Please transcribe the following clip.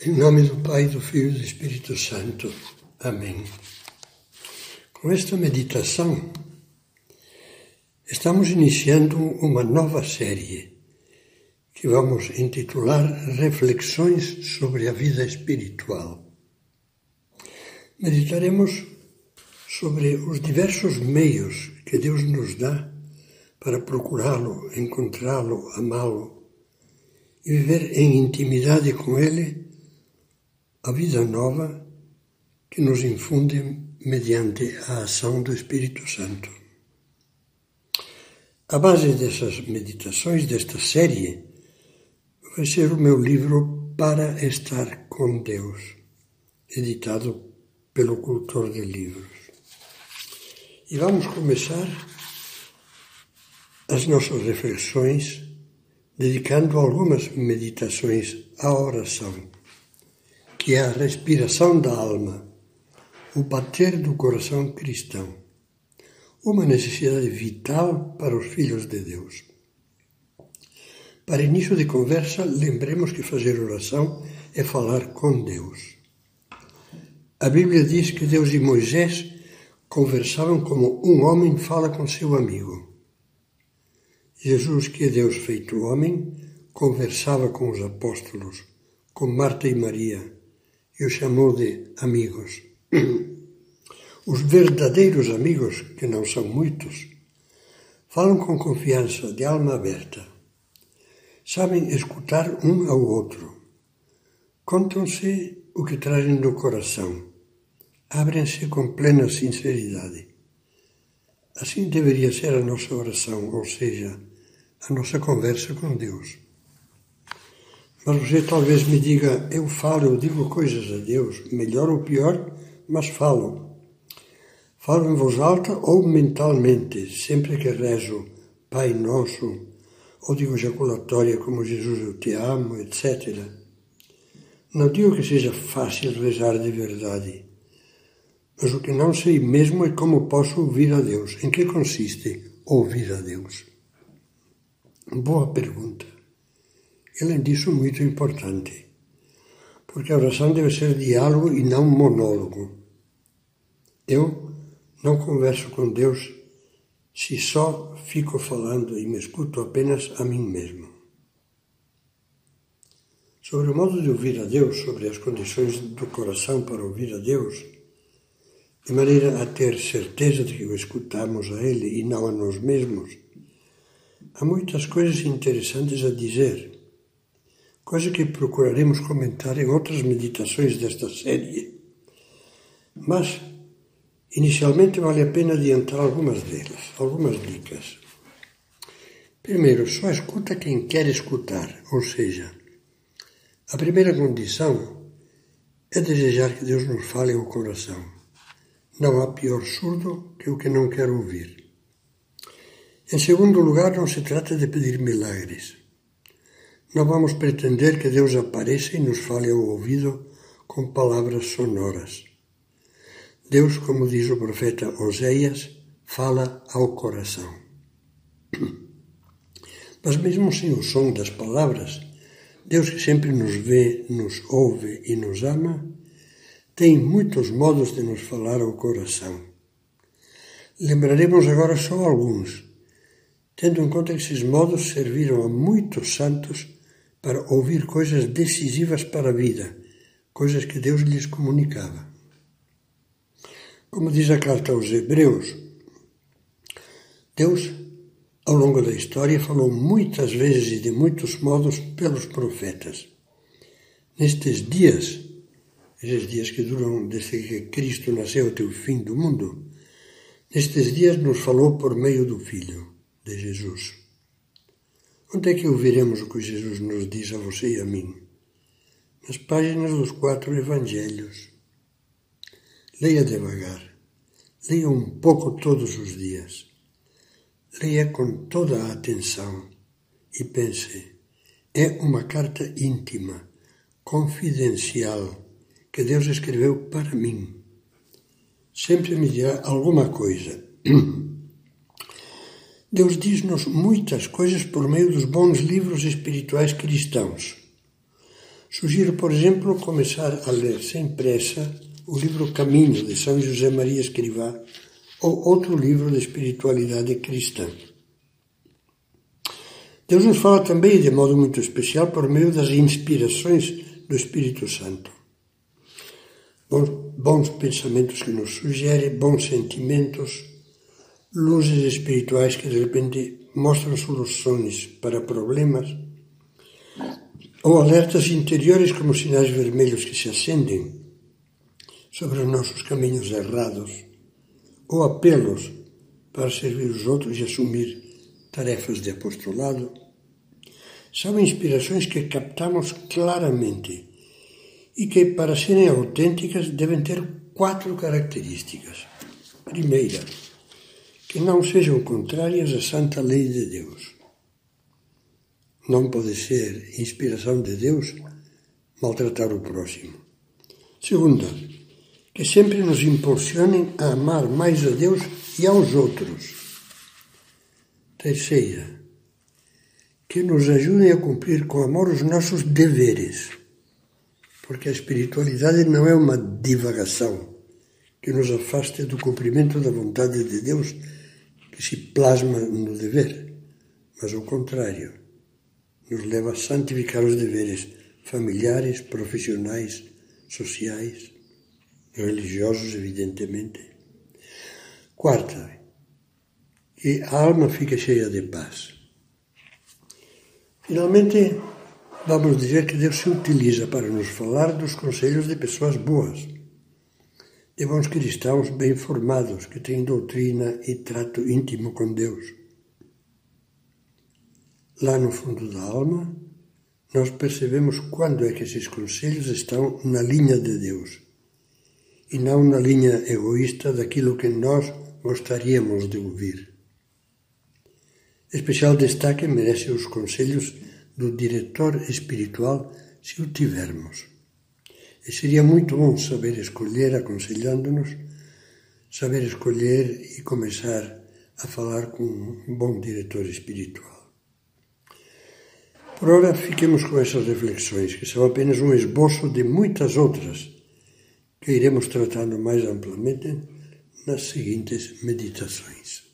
Em nome do Pai, do Filho e do Espírito Santo. Amém. Com esta meditação, estamos iniciando uma nova série que vamos intitular Reflexões sobre a Vida Espiritual. Meditaremos sobre os diversos meios que Deus nos dá para procurá-lo, encontrá-lo, amá-lo e viver em intimidade com Ele a vida nova que nos infunde mediante a ação do Espírito Santo. A base dessas meditações, desta série, vai ser o meu livro Para Estar com Deus, editado pelo Cultor de Livros. E vamos começar as nossas reflexões dedicando algumas meditações à oração que é a respiração da alma, o bater do coração cristão, uma necessidade vital para os filhos de Deus. Para início de conversa, lembremos que fazer oração é falar com Deus. A Bíblia diz que Deus e Moisés conversavam como um homem fala com seu amigo. Jesus, que é Deus feito homem, conversava com os apóstolos, com Marta e Maria, e chamou de amigos. Os verdadeiros amigos, que não são muitos, falam com confiança, de alma aberta. Sabem escutar um ao outro. Contam-se o que trazem no coração. Abrem-se com plena sinceridade. Assim deveria ser a nossa oração, ou seja, a nossa conversa com Deus. Mas você talvez me diga, eu falo, eu digo coisas a Deus, melhor ou pior, mas falo. Falo em voz alta ou mentalmente, sempre que rezo Pai Nosso, ou digo ejaculatória como Jesus, eu te amo, etc. Não digo que seja fácil rezar de verdade, mas o que não sei mesmo é como posso ouvir a Deus. Em que consiste ouvir a Deus? Boa pergunta. Além disso, muito importante, porque a oração deve ser diálogo e não monólogo. Eu não converso com Deus se só fico falando e me escuto apenas a mim mesmo. Sobre o modo de ouvir a Deus, sobre as condições do coração para ouvir a Deus, de maneira a ter certeza de que o escutamos a Ele e não a nós mesmos, há muitas coisas interessantes a dizer coisa que procuraremos comentar em outras meditações desta série. Mas, inicialmente, vale a pena adiantar algumas delas, algumas dicas. Primeiro, só escuta quem quer escutar, ou seja, a primeira condição é desejar que Deus nos fale ao coração. Não há pior surdo que o que não quer ouvir. Em segundo lugar, não se trata de pedir milagres. Não vamos pretender que Deus apareça e nos fale ao ouvido com palavras sonoras. Deus, como diz o profeta Oséias, fala ao coração. Mas mesmo sem o som das palavras, Deus que sempre nos vê, nos ouve e nos ama, tem muitos modos de nos falar ao coração. Lembraremos agora só alguns, tendo em conta que esses modos serviram a muitos santos para ouvir coisas decisivas para a vida, coisas que Deus lhes comunicava. Como diz a carta aos Hebreus, Deus, ao longo da história, falou muitas vezes e de muitos modos pelos profetas. Nestes dias, esses dias que duram desde que Cristo nasceu até o fim do mundo, nestes dias nos falou por meio do Filho, de Jesus. Onde é que ouviremos o que Jesus nos diz a você e a mim? Nas páginas dos quatro evangelhos. Leia devagar. Leia um pouco todos os dias. Leia com toda a atenção e pense: é uma carta íntima, confidencial, que Deus escreveu para mim. Sempre me dirá alguma coisa. Deus diz-nos muitas coisas por meio dos bons livros espirituais cristãos. Sugiro, por exemplo, começar a ler sem pressa o livro Caminho de São José Maria Escrivá ou outro livro de espiritualidade cristã. Deus nos fala também de modo muito especial por meio das inspirações do Espírito Santo. Bons, bons pensamentos que nos sugerem, bons sentimentos, luzes espirituais que de repente mostram soluções para problemas ou alertas interiores como sinais vermelhos que se acendem sobre os nossos caminhos errados, ou apelos para servir os outros e assumir tarefas de apostolado, são inspirações que captamos claramente e que, para serem autênticas, devem ter quatro características. Primeira, que não sejam contrárias à santa lei de Deus. Não pode ser inspiração de Deus maltratar o próximo. Segunda, que sempre nos impulsionem a amar mais a Deus e aos outros. Terceira, que nos ajudem a cumprir com amor os nossos deveres, porque a espiritualidade não é uma divagação que nos afaste do cumprimento da vontade de Deus que se plasma no dever, mas ao contrário nos leva a santificar os deveres familiares, profissionais, sociais, religiosos, evidentemente. Quarta, que a alma fique cheia de paz. Finalmente, vamos dizer que Deus se utiliza para nos falar dos conselhos de pessoas boas, de bons cristãos bem formados, que têm doutrina e trato íntimo com Deus Lá no fundo da alma, nós percebemos quando é que esses conselhos estão na linha de Deus e não na linha egoísta daquilo que nós gostaríamos de ouvir. Especial destaque merece os conselhos do diretor espiritual se o tivermos. E seria muito bom saber escolher, aconselhando-nos, saber escolher e começar a falar com um bom diretor espiritual. Por ora, fiquemos com essas reflexões, que são apenas um esboço de muitas outras que iremos tratando mais amplamente nas seguintes meditações.